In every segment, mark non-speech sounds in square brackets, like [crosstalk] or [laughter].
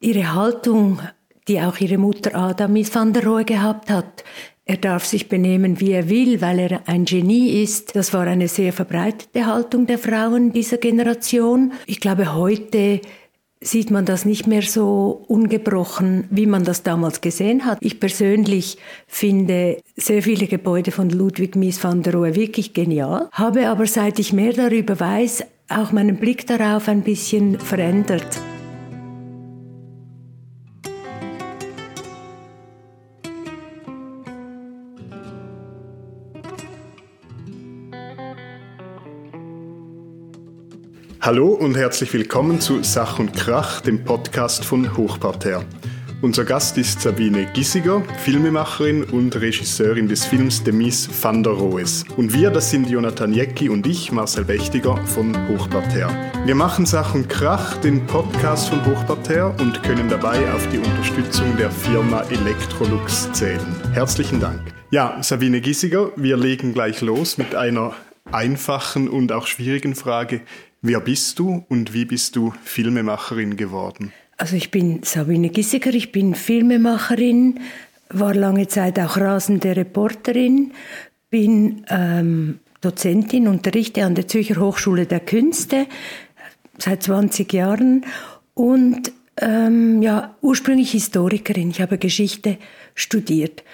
ihre Haltung, die auch ihre Mutter Adamis van der Rohe gehabt hat, er darf sich benehmen, wie er will, weil er ein Genie ist. Das war eine sehr verbreitete Haltung der Frauen dieser Generation. Ich glaube, heute sieht man das nicht mehr so ungebrochen, wie man das damals gesehen hat. Ich persönlich finde sehr viele Gebäude von Ludwig Mies van der Rohe wirklich genial, habe aber seit ich mehr darüber weiß, auch meinen Blick darauf ein bisschen verändert. Hallo und herzlich willkommen zu Sach und Krach, dem Podcast von Hochparterre. Unser Gast ist Sabine Gissiger, Filmemacherin und Regisseurin des Films Demise van der Rohes. Und wir, das sind Jonathan Jecki und ich, Marcel Bechtiger von Hochparterre. Wir machen Sach und Krach, den Podcast von Hochparterre und können dabei auf die Unterstützung der Firma Electrolux zählen. Herzlichen Dank. Ja, Sabine Gissiger, wir legen gleich los mit einer einfachen und auch schwierigen Frage. Wer bist du und wie bist du Filmemacherin geworden? Also ich bin Sabine Gissiger, ich bin Filmemacherin, war lange Zeit auch rasende Reporterin, bin ähm, Dozentin, unterrichte an der Zürcher Hochschule der Künste seit 20 Jahren und ähm, ja, ursprünglich Historikerin. Ich habe Geschichte studiert,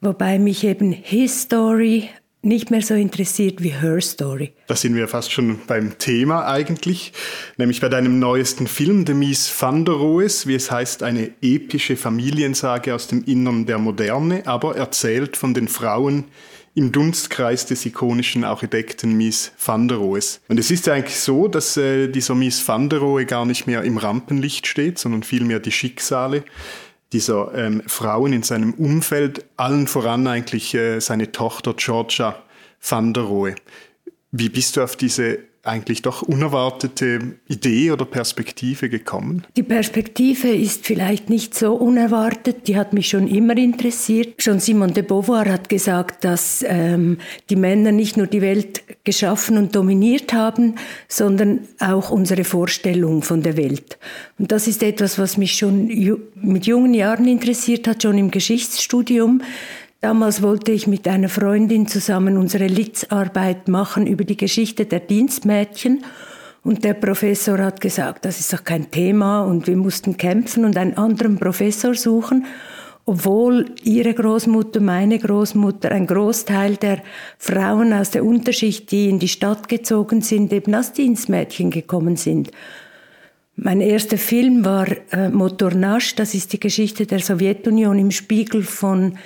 wobei mich eben History nicht mehr so interessiert wie Her Story. Da sind wir fast schon beim Thema eigentlich, nämlich bei deinem neuesten Film, The Mies van der Rohes, wie es heißt, eine epische Familiensage aus dem Innern der Moderne, aber erzählt von den Frauen im Dunstkreis des ikonischen Architekten Mies van der Rohes. Und es ist eigentlich so, dass äh, dieser Mies van der Rohe gar nicht mehr im Rampenlicht steht, sondern vielmehr die Schicksale dieser ähm, Frauen in seinem Umfeld, allen voran eigentlich äh, seine Tochter Georgia van der Rohe. Wie bist du auf diese eigentlich doch unerwartete Idee oder Perspektive gekommen? Die Perspektive ist vielleicht nicht so unerwartet, die hat mich schon immer interessiert. Schon Simone de Beauvoir hat gesagt, dass ähm, die Männer nicht nur die Welt geschaffen und dominiert haben, sondern auch unsere Vorstellung von der Welt. Und das ist etwas, was mich schon ju mit jungen Jahren interessiert hat, schon im Geschichtsstudium. Damals wollte ich mit einer Freundin zusammen unsere Litzarbeit machen über die Geschichte der Dienstmädchen. Und der Professor hat gesagt, das ist doch kein Thema und wir mussten kämpfen und einen anderen Professor suchen, obwohl ihre Großmutter, meine Großmutter, ein Großteil der Frauen aus der Unterschicht, die in die Stadt gezogen sind, eben als Dienstmädchen gekommen sind. Mein erster Film war äh, Motornasch, das ist die Geschichte der Sowjetunion im Spiegel von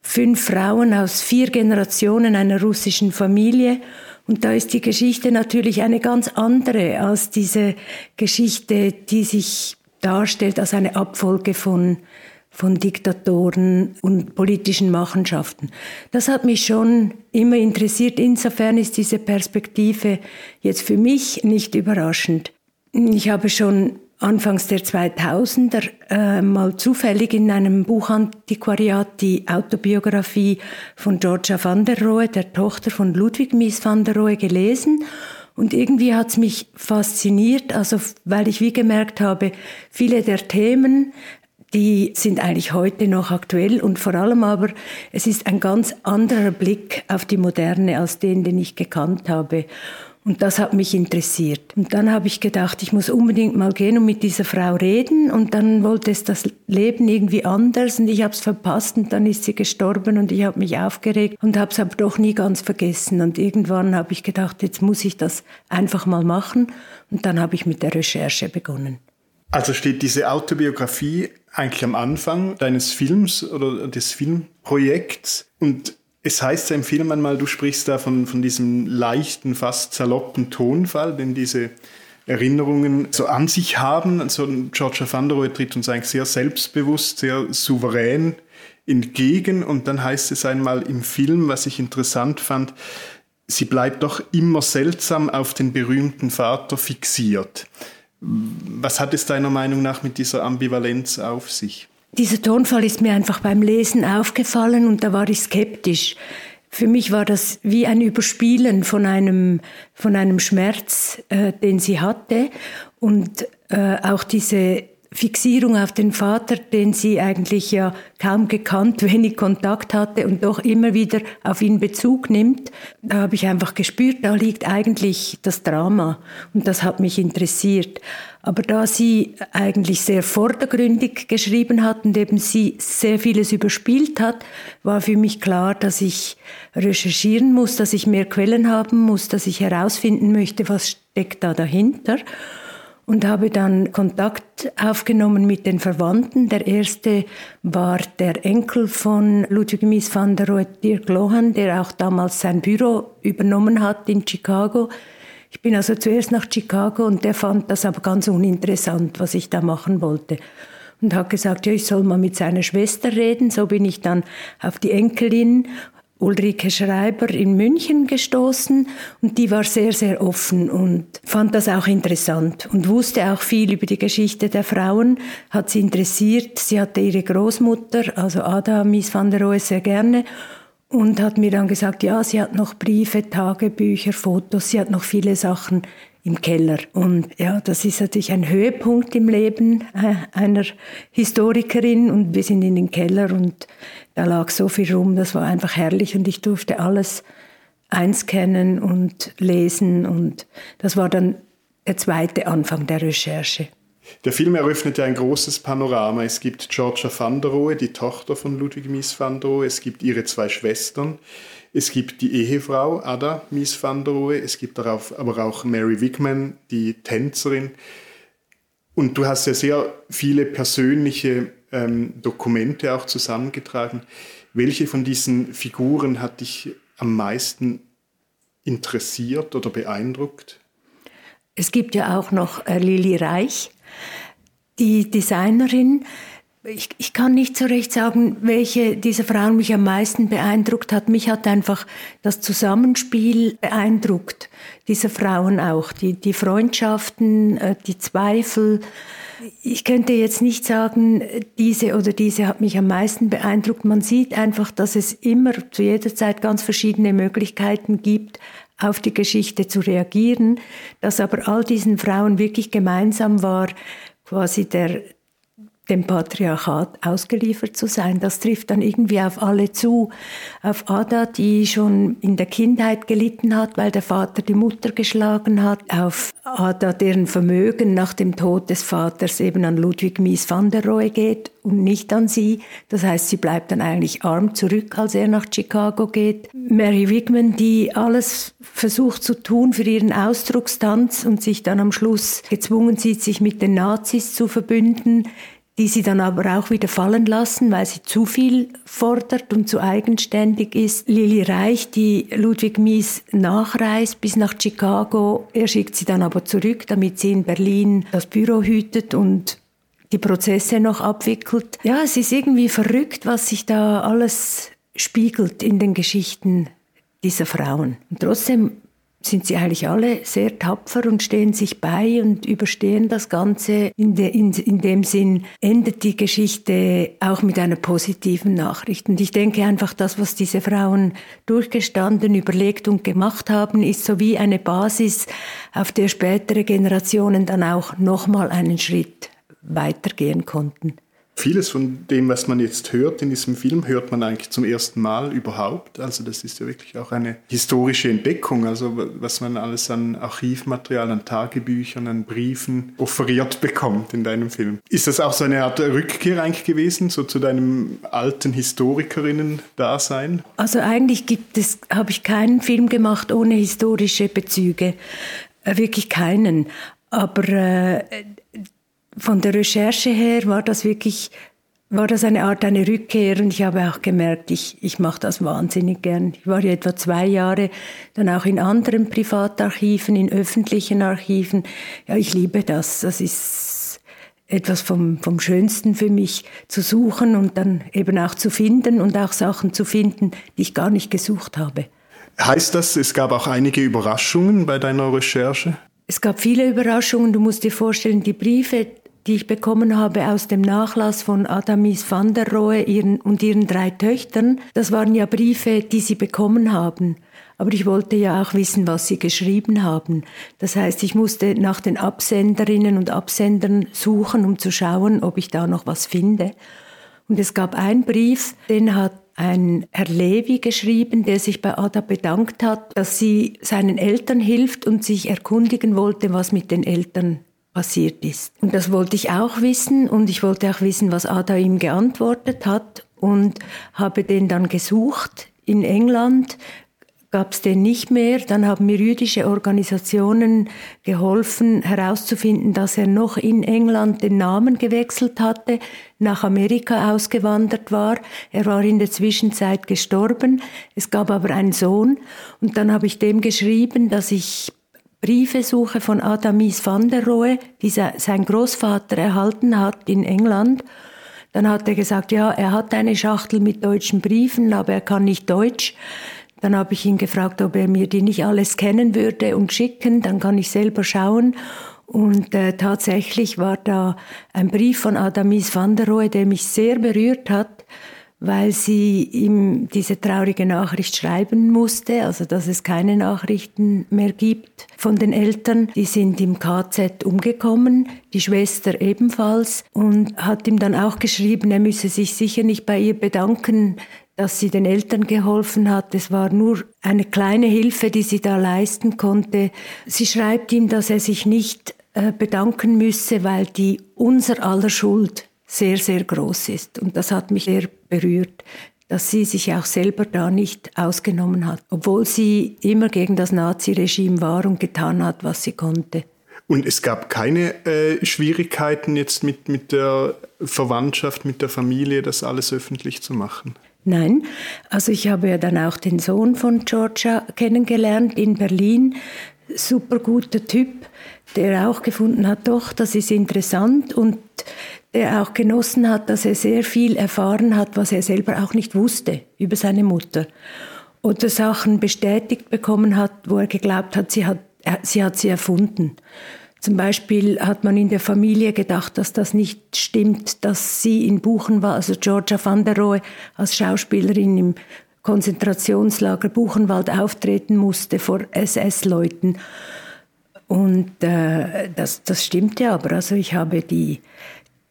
fünf Frauen aus vier Generationen einer russischen Familie. Und da ist die Geschichte natürlich eine ganz andere als diese Geschichte, die sich darstellt als eine Abfolge von, von Diktatoren und politischen Machenschaften. Das hat mich schon immer interessiert. Insofern ist diese Perspektive jetzt für mich nicht überraschend. Ich habe schon Anfangs der 2000er äh, mal zufällig in einem Buchantiquariat die Autobiografie von Georgia van der Rohe, der Tochter von Ludwig Mies van der Rohe, gelesen. Und irgendwie hat's mich fasziniert, also weil ich wie gemerkt habe, viele der Themen, die sind eigentlich heute noch aktuell und vor allem aber, es ist ein ganz anderer Blick auf die Moderne als den, den ich gekannt habe. Und das hat mich interessiert. Und dann habe ich gedacht, ich muss unbedingt mal gehen und mit dieser Frau reden. Und dann wollte es das Leben irgendwie anders und ich habe es verpasst und dann ist sie gestorben und ich habe mich aufgeregt und habe es aber doch nie ganz vergessen. Und irgendwann habe ich gedacht, jetzt muss ich das einfach mal machen. Und dann habe ich mit der Recherche begonnen. Also steht diese Autobiografie eigentlich am Anfang deines Films oder des Filmprojekts und es heißt ja im Film einmal, du sprichst da von, von diesem leichten, fast saloppen Tonfall, den diese Erinnerungen so an sich haben. Also der Rohe tritt uns eigentlich sehr selbstbewusst, sehr souverän entgegen. Und dann heißt es einmal im Film, was ich interessant fand, sie bleibt doch immer seltsam auf den berühmten Vater fixiert. Was hat es deiner Meinung nach mit dieser Ambivalenz auf sich? Dieser Tonfall ist mir einfach beim Lesen aufgefallen und da war ich skeptisch. Für mich war das wie ein Überspielen von einem, von einem Schmerz, äh, den sie hatte. Und äh, auch diese Fixierung auf den Vater, den sie eigentlich ja kaum gekannt, [laughs] wenig Kontakt hatte und doch immer wieder auf ihn Bezug nimmt, da habe ich einfach gespürt, da liegt eigentlich das Drama und das hat mich interessiert. Aber da sie eigentlich sehr vordergründig geschrieben hat und eben sie sehr vieles überspielt hat, war für mich klar, dass ich recherchieren muss, dass ich mehr Quellen haben muss, dass ich herausfinden möchte, was steckt da dahinter und habe dann Kontakt aufgenommen mit den Verwandten. Der erste war der Enkel von Ludwig Mies van der Rohe, Dirk Lohan, der auch damals sein Büro übernommen hat in Chicago. Ich bin also zuerst nach Chicago und der fand das aber ganz uninteressant, was ich da machen wollte. Und hat gesagt, ja, ich soll mal mit seiner Schwester reden. So bin ich dann auf die Enkelin Ulrike Schreiber in München gestoßen und die war sehr, sehr offen und fand das auch interessant und wusste auch viel über die Geschichte der Frauen, hat sie interessiert. Sie hatte ihre Großmutter, also Ada Mies van der Rohe, sehr gerne und hat mir dann gesagt, ja, sie hat noch Briefe, Tagebücher, Fotos, sie hat noch viele Sachen im Keller. Und ja, das ist natürlich ein Höhepunkt im Leben äh, einer Historikerin und wir sind in den Keller und da lag so viel rum, das war einfach herrlich und ich durfte alles einscannen und lesen und das war dann der zweite Anfang der Recherche. Der Film eröffnet ja ein großes Panorama. Es gibt Georgia van der Rohe, die Tochter von Ludwig Mies van der Rohe. Es gibt ihre zwei Schwestern. Es gibt die Ehefrau Ada Mies van der Rohe. Es gibt darauf aber auch Mary Wigman, die Tänzerin. Und du hast ja sehr viele persönliche ähm, Dokumente auch zusammengetragen. Welche von diesen Figuren hat dich am meisten interessiert oder beeindruckt? Es gibt ja auch noch äh, Lili Reich, die Designerin. Ich, ich, kann nicht so recht sagen, welche dieser Frauen mich am meisten beeindruckt hat. Mich hat einfach das Zusammenspiel beeindruckt, dieser Frauen auch. Die, die Freundschaften, äh, die Zweifel, ich könnte jetzt nicht sagen, diese oder diese hat mich am meisten beeindruckt. Man sieht einfach, dass es immer zu jeder Zeit ganz verschiedene Möglichkeiten gibt, auf die Geschichte zu reagieren, dass aber all diesen Frauen wirklich gemeinsam war, quasi der, dem Patriarchat ausgeliefert zu sein. Das trifft dann irgendwie auf alle zu. Auf Ada, die schon in der Kindheit gelitten hat, weil der Vater die Mutter geschlagen hat. Auf Ada, deren Vermögen nach dem Tod des Vaters eben an Ludwig Mies van der Rohe geht und nicht an sie. Das heißt, sie bleibt dann eigentlich arm zurück, als er nach Chicago geht. Mary Wigman, die alles versucht zu tun für ihren Ausdruckstanz und sich dann am Schluss gezwungen sieht, sich mit den Nazis zu verbünden die sie dann aber auch wieder fallen lassen, weil sie zu viel fordert und zu eigenständig ist. Lili Reich, die Ludwig Mies nachreist bis nach Chicago, er schickt sie dann aber zurück, damit sie in Berlin das Büro hütet und die Prozesse noch abwickelt. Ja, es ist irgendwie verrückt, was sich da alles spiegelt in den Geschichten dieser Frauen. Und trotzdem sind sie eigentlich alle sehr tapfer und stehen sich bei und überstehen das Ganze. In, de, in, in, dem Sinn endet die Geschichte auch mit einer positiven Nachricht. Und ich denke einfach, das, was diese Frauen durchgestanden, überlegt und gemacht haben, ist so wie eine Basis, auf der spätere Generationen dann auch nochmal einen Schritt weitergehen konnten. Vieles von dem, was man jetzt hört in diesem Film, hört man eigentlich zum ersten Mal überhaupt. Also das ist ja wirklich auch eine historische Entdeckung, also was man alles an Archivmaterial, an Tagebüchern, an Briefen offeriert bekommt in deinem Film. Ist das auch so eine Art Rückkehr eigentlich gewesen, so zu deinem alten Historikerinnen-Dasein? Also eigentlich gibt es, habe ich keinen Film gemacht ohne historische Bezüge. Äh, wirklich keinen. Aber äh, von der Recherche her war das wirklich, war das eine Art eine Rückkehr und ich habe auch gemerkt, ich, ich mache das wahnsinnig gern. Ich war ja etwa zwei Jahre dann auch in anderen Privatarchiven, in öffentlichen Archiven. Ja, ich liebe das. Das ist etwas vom, vom Schönsten für mich zu suchen und dann eben auch zu finden und auch Sachen zu finden, die ich gar nicht gesucht habe. Heißt das, es gab auch einige Überraschungen bei deiner Recherche? Es gab viele Überraschungen. Du musst dir vorstellen, die Briefe, die ich bekommen habe aus dem Nachlass von Adamis van der Rohe ihren, und ihren drei Töchtern, das waren ja Briefe, die sie bekommen haben. Aber ich wollte ja auch wissen, was sie geschrieben haben. Das heißt, ich musste nach den Absenderinnen und Absendern suchen, um zu schauen, ob ich da noch was finde. Und es gab einen Brief, den hat ein Herr Levi geschrieben, der sich bei Ada bedankt hat, dass sie seinen Eltern hilft und sich erkundigen wollte, was mit den Eltern passiert ist. Und das wollte ich auch wissen und ich wollte auch wissen, was Ada ihm geantwortet hat und habe den dann gesucht in England, gab es den nicht mehr. Dann haben mir jüdische Organisationen geholfen herauszufinden, dass er noch in England den Namen gewechselt hatte, nach Amerika ausgewandert war. Er war in der Zwischenzeit gestorben. Es gab aber einen Sohn. Und dann habe ich dem geschrieben, dass ich Briefe suche von Adamis van der Rohe, die sein Großvater erhalten hat in England. Dann hat er gesagt, ja, er hat eine Schachtel mit deutschen Briefen, aber er kann nicht Deutsch. Dann habe ich ihn gefragt, ob er mir die nicht alles kennen würde und schicken, dann kann ich selber schauen. Und äh, tatsächlich war da ein Brief von Adamis van der Rohe, der mich sehr berührt hat, weil sie ihm diese traurige Nachricht schreiben musste, also dass es keine Nachrichten mehr gibt von den Eltern. Die sind im KZ umgekommen, die Schwester ebenfalls, und hat ihm dann auch geschrieben, er müsse sich sicher nicht bei ihr bedanken, dass sie den Eltern geholfen hat. Es war nur eine kleine Hilfe, die sie da leisten konnte. Sie schreibt ihm, dass er sich nicht äh, bedanken müsse, weil die unser aller Schuld sehr, sehr groß ist. Und das hat mich sehr berührt, dass sie sich auch selber da nicht ausgenommen hat, obwohl sie immer gegen das Naziregime war und getan hat, was sie konnte. Und es gab keine äh, Schwierigkeiten jetzt mit, mit der Verwandtschaft, mit der Familie, das alles öffentlich zu machen? Nein, also ich habe ja dann auch den Sohn von Georgia kennengelernt in Berlin. Super guter Typ, der auch gefunden hat, doch, das ist interessant und der auch genossen hat, dass er sehr viel erfahren hat, was er selber auch nicht wusste über seine Mutter. Oder Sachen bestätigt bekommen hat, wo er geglaubt hat, sie hat, sie hat sie erfunden. Zum Beispiel hat man in der Familie gedacht, dass das nicht stimmt, dass sie in Buchenwald, also Georgia van der Rohe als Schauspielerin im Konzentrationslager Buchenwald auftreten musste vor SS-Leuten. Und äh, das, das stimmte aber. Also ich habe die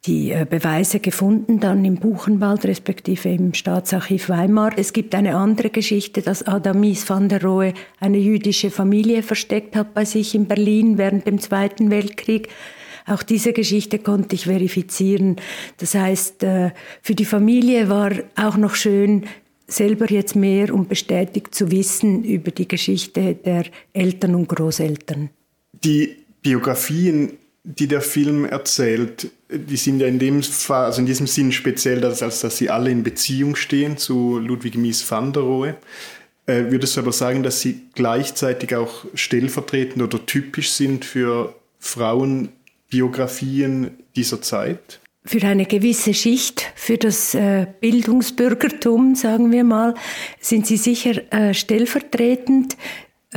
die äh, Beweise gefunden, dann im Buchenwald, respektive im Staatsarchiv Weimar. Es gibt eine andere Geschichte, dass Adamis van der Rohe eine jüdische Familie versteckt hat bei sich in Berlin während dem Zweiten Weltkrieg. Auch diese Geschichte konnte ich verifizieren. Das heißt, äh, für die Familie war auch noch schön, selber jetzt mehr und bestätigt zu wissen über die Geschichte der Eltern und Großeltern. Die Biografien die der Film erzählt, die sind ja in dem also in diesem Sinn speziell, dass, als dass sie alle in Beziehung stehen zu Ludwig Mies van der Rohe. Äh, würdest du aber sagen, dass sie gleichzeitig auch stellvertretend oder typisch sind für Frauenbiografien dieser Zeit? Für eine gewisse Schicht, für das äh, Bildungsbürgertum, sagen wir mal, sind sie sicher äh, stellvertretend.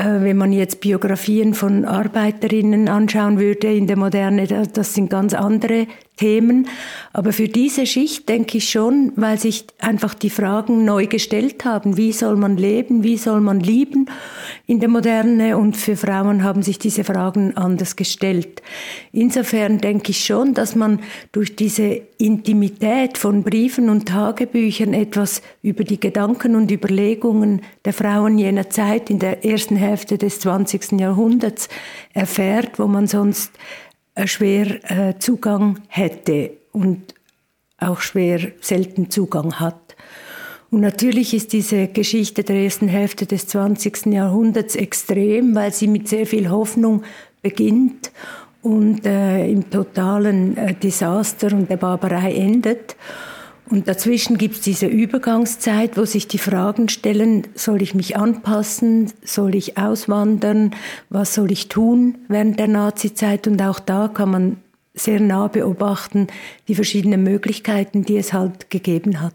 Äh, wenn man jetzt Biografien von Arbeiterinnen anschauen würde in der Moderne, das sind ganz andere Themen. Aber für diese Schicht denke ich schon, weil sich einfach die Fragen neu gestellt haben. Wie soll man leben? Wie soll man lieben in der Moderne? Und für Frauen haben sich diese Fragen anders gestellt. Insofern denke ich schon, dass man durch diese Intimität von Briefen und Tagebüchern etwas über die Gedanken und Überlegungen der Frauen jener Zeit in der ersten Hälfte des 20. Jahrhunderts erfährt, wo man sonst schwer äh, Zugang hätte und auch schwer selten Zugang hat. Und natürlich ist diese Geschichte der ersten Hälfte des 20. Jahrhunderts extrem, weil sie mit sehr viel Hoffnung beginnt und äh, im totalen äh, Desaster und der Barbarei endet. Und dazwischen gibt es diese Übergangszeit, wo sich die Fragen stellen, soll ich mich anpassen, soll ich auswandern, was soll ich tun während der Nazizeit? Und auch da kann man sehr nah beobachten die verschiedenen Möglichkeiten, die es halt gegeben hat.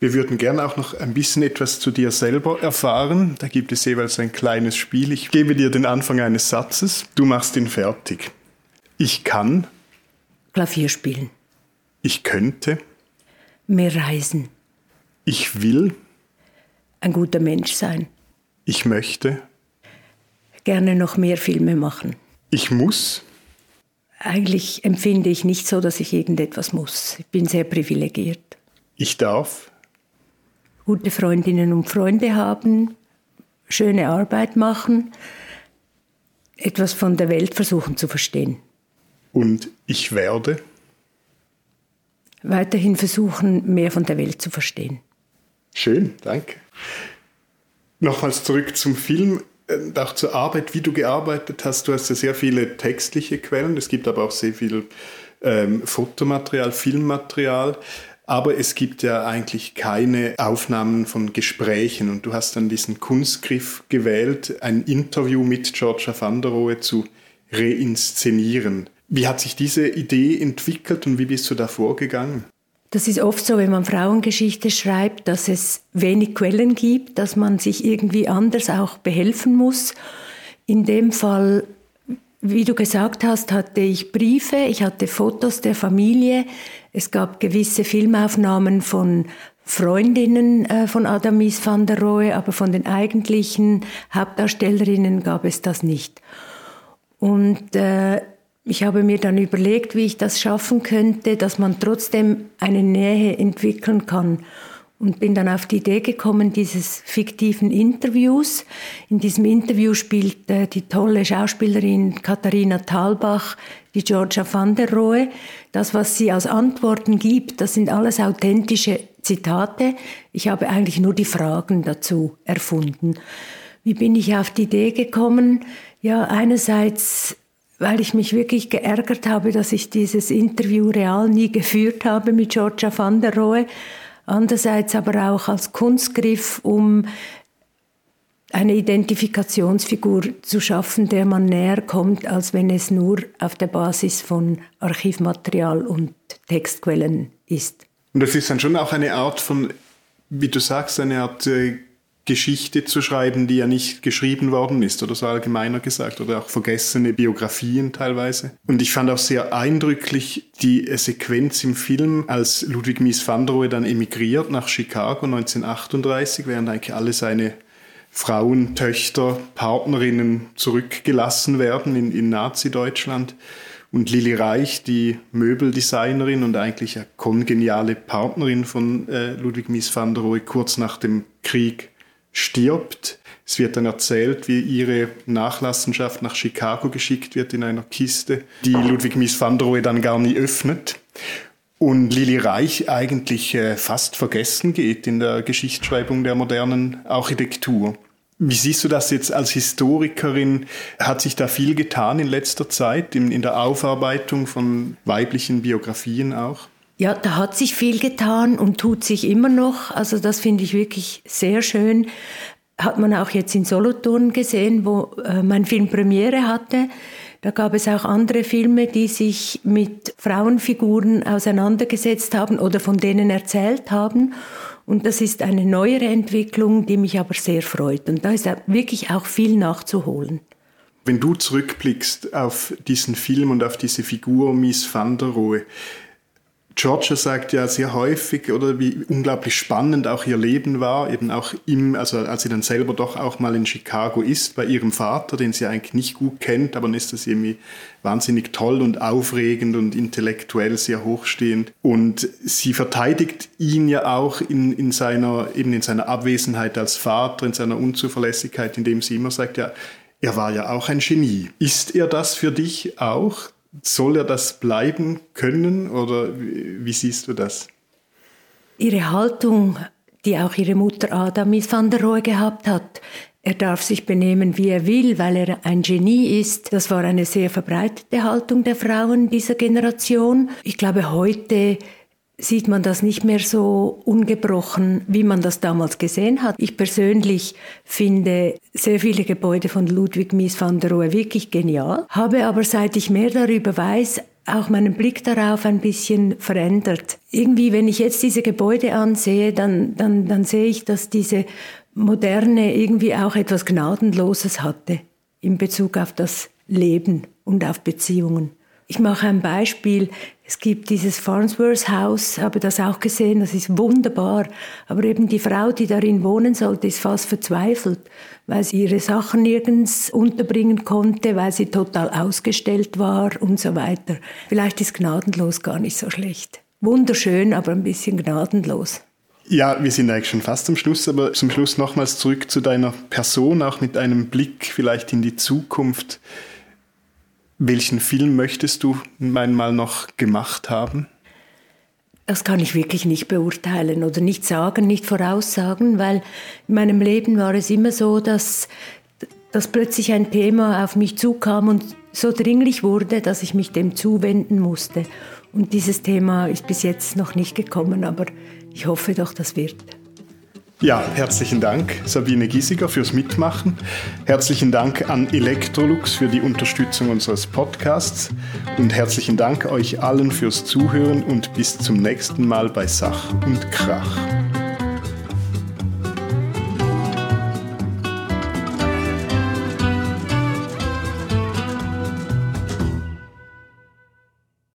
Wir würden gerne auch noch ein bisschen etwas zu dir selber erfahren. Da gibt es jeweils ein kleines Spiel. Ich gebe dir den Anfang eines Satzes. Du machst ihn fertig. Ich kann. Klavier spielen. Ich könnte mehr reisen. Ich will ein guter Mensch sein. Ich möchte. Gerne noch mehr Filme machen. Ich muss. Eigentlich empfinde ich nicht so, dass ich irgendetwas muss. Ich bin sehr privilegiert. Ich darf. Gute Freundinnen und Freunde haben, schöne Arbeit machen, etwas von der Welt versuchen zu verstehen. Und ich werde? Weiterhin versuchen, mehr von der Welt zu verstehen. Schön, danke. Nochmals zurück zum Film und auch zur Arbeit, wie du gearbeitet hast. Du hast ja sehr viele textliche Quellen, es gibt aber auch sehr viel ähm, Fotomaterial, Filmmaterial. Aber es gibt ja eigentlich keine Aufnahmen von Gesprächen und du hast dann diesen Kunstgriff gewählt, ein Interview mit Georgia van der Rohe zu reinszenieren. Wie hat sich diese Idee entwickelt und wie bist du da vorgegangen? Das ist oft so, wenn man Frauengeschichte schreibt, dass es wenig Quellen gibt, dass man sich irgendwie anders auch behelfen muss. In dem Fall, wie du gesagt hast, hatte ich Briefe, ich hatte Fotos der Familie, es gab gewisse Filmaufnahmen von Freundinnen äh, von Adamis van der Rohe, aber von den eigentlichen Hauptdarstellerinnen gab es das nicht. Und äh, ich habe mir dann überlegt, wie ich das schaffen könnte, dass man trotzdem eine Nähe entwickeln kann. Und bin dann auf die Idee gekommen, dieses fiktiven Interviews. In diesem Interview spielt äh, die tolle Schauspielerin Katharina Thalbach die Georgia van der Rohe. Das, was sie als Antworten gibt, das sind alles authentische Zitate. Ich habe eigentlich nur die Fragen dazu erfunden. Wie bin ich auf die Idee gekommen? Ja, einerseits weil ich mich wirklich geärgert habe, dass ich dieses Interview real nie geführt habe mit Georgia van der Rohe. Andererseits aber auch als Kunstgriff, um eine Identifikationsfigur zu schaffen, der man näher kommt, als wenn es nur auf der Basis von Archivmaterial und Textquellen ist. Und das ist dann schon auch eine Art von, wie du sagst, eine Art äh, Geschichte zu schreiben, die ja nicht geschrieben worden ist oder so allgemeiner gesagt oder auch vergessene Biografien teilweise. Und ich fand auch sehr eindrücklich die Sequenz im Film, als Ludwig Mies van der Rohe dann emigriert nach Chicago 1938, während eigentlich alle seine Frauen, Töchter, Partnerinnen zurückgelassen werden in, in Nazi-Deutschland. Und Lili Reich, die Möbeldesignerin und eigentlich eine kongeniale Partnerin von äh, Ludwig Mies van der Rohe, kurz nach dem Krieg stirbt. Es wird dann erzählt, wie ihre Nachlassenschaft nach Chicago geschickt wird in einer Kiste, die Ludwig Mies van der Rohe dann gar nie öffnet. Und Lili Reich eigentlich äh, fast vergessen geht in der Geschichtsschreibung der modernen Architektur. Wie siehst du das jetzt als Historikerin? Hat sich da viel getan in letzter Zeit in, in der Aufarbeitung von weiblichen Biografien auch? Ja, da hat sich viel getan und tut sich immer noch. Also das finde ich wirklich sehr schön. Hat man auch jetzt in Solothurn gesehen, wo äh, mein Film Premiere hatte. Da gab es auch andere Filme, die sich mit Frauenfiguren auseinandergesetzt haben oder von denen erzählt haben. Und das ist eine neuere Entwicklung, die mich aber sehr freut. Und da ist wirklich auch viel nachzuholen. Wenn du zurückblickst auf diesen Film und auf diese Figur Miss van der Rohe, Georgia sagt ja sehr häufig, oder wie unglaublich spannend auch ihr Leben war, eben auch im, also als sie dann selber doch auch mal in Chicago ist, bei ihrem Vater, den sie eigentlich nicht gut kennt, aber dann ist das irgendwie wahnsinnig toll und aufregend und intellektuell sehr hochstehend. Und sie verteidigt ihn ja auch in, in seiner, eben in seiner Abwesenheit als Vater, in seiner Unzuverlässigkeit, indem sie immer sagt, ja, er war ja auch ein Genie. Ist er das für dich auch? Soll er das bleiben können oder wie, siehst du das? Ihre Haltung, die auch ihre Mutter Adamis van der Rohe gehabt hat, er darf sich benehmen, wie er will, weil er ein Genie ist. Das war eine sehr verbreitete Haltung der Frauen dieser Generation. Ich glaube, heute sieht man das nicht mehr so ungebrochen, wie man das damals gesehen hat. Ich persönlich finde sehr viele Gebäude von Ludwig Mies van der Rohe wirklich genial, habe aber seit ich mehr darüber weiß, auch meinen Blick darauf ein bisschen verändert. Irgendwie, wenn ich jetzt diese Gebäude ansehe, dann, dann, dann sehe ich, dass diese Moderne irgendwie auch etwas Gnadenloses hatte in Bezug auf das Leben und auf Beziehungen. Ich mache ein Beispiel. Es gibt dieses Farnsworth House, habe das auch gesehen, das ist wunderbar. Aber eben die Frau, die darin wohnen sollte, ist fast verzweifelt, weil sie ihre Sachen nirgends unterbringen konnte, weil sie total ausgestellt war und so weiter. Vielleicht ist gnadenlos gar nicht so schlecht. Wunderschön, aber ein bisschen gnadenlos. Ja, wir sind eigentlich schon fast am Schluss, aber zum Schluss nochmals zurück zu deiner Person, auch mit einem Blick vielleicht in die Zukunft. Welchen Film möchtest du einmal noch gemacht haben? Das kann ich wirklich nicht beurteilen oder nicht sagen, nicht voraussagen, weil in meinem Leben war es immer so, dass, dass plötzlich ein Thema auf mich zukam und so dringlich wurde, dass ich mich dem zuwenden musste. Und dieses Thema ist bis jetzt noch nicht gekommen, aber ich hoffe doch, das wird. Ja, herzlichen Dank Sabine Giesiger fürs Mitmachen. Herzlichen Dank an Electrolux für die Unterstützung unseres Podcasts und herzlichen Dank euch allen fürs Zuhören und bis zum nächsten Mal bei Sach und Krach.